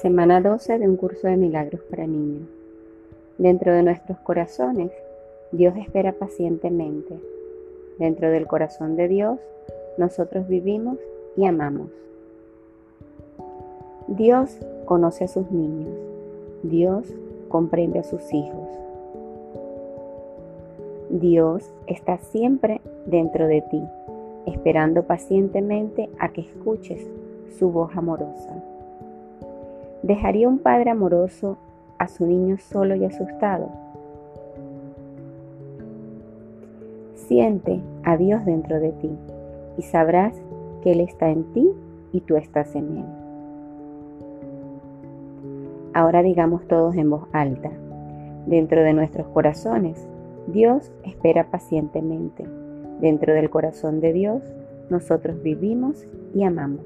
Semana 12 de un curso de milagros para niños. Dentro de nuestros corazones, Dios espera pacientemente. Dentro del corazón de Dios, nosotros vivimos y amamos. Dios conoce a sus niños. Dios comprende a sus hijos. Dios está siempre dentro de ti, esperando pacientemente a que escuches su voz amorosa. ¿Dejaría un padre amoroso a su niño solo y asustado? Siente a Dios dentro de ti y sabrás que Él está en ti y tú estás en Él. Ahora digamos todos en voz alta, dentro de nuestros corazones, Dios espera pacientemente. Dentro del corazón de Dios, nosotros vivimos y amamos.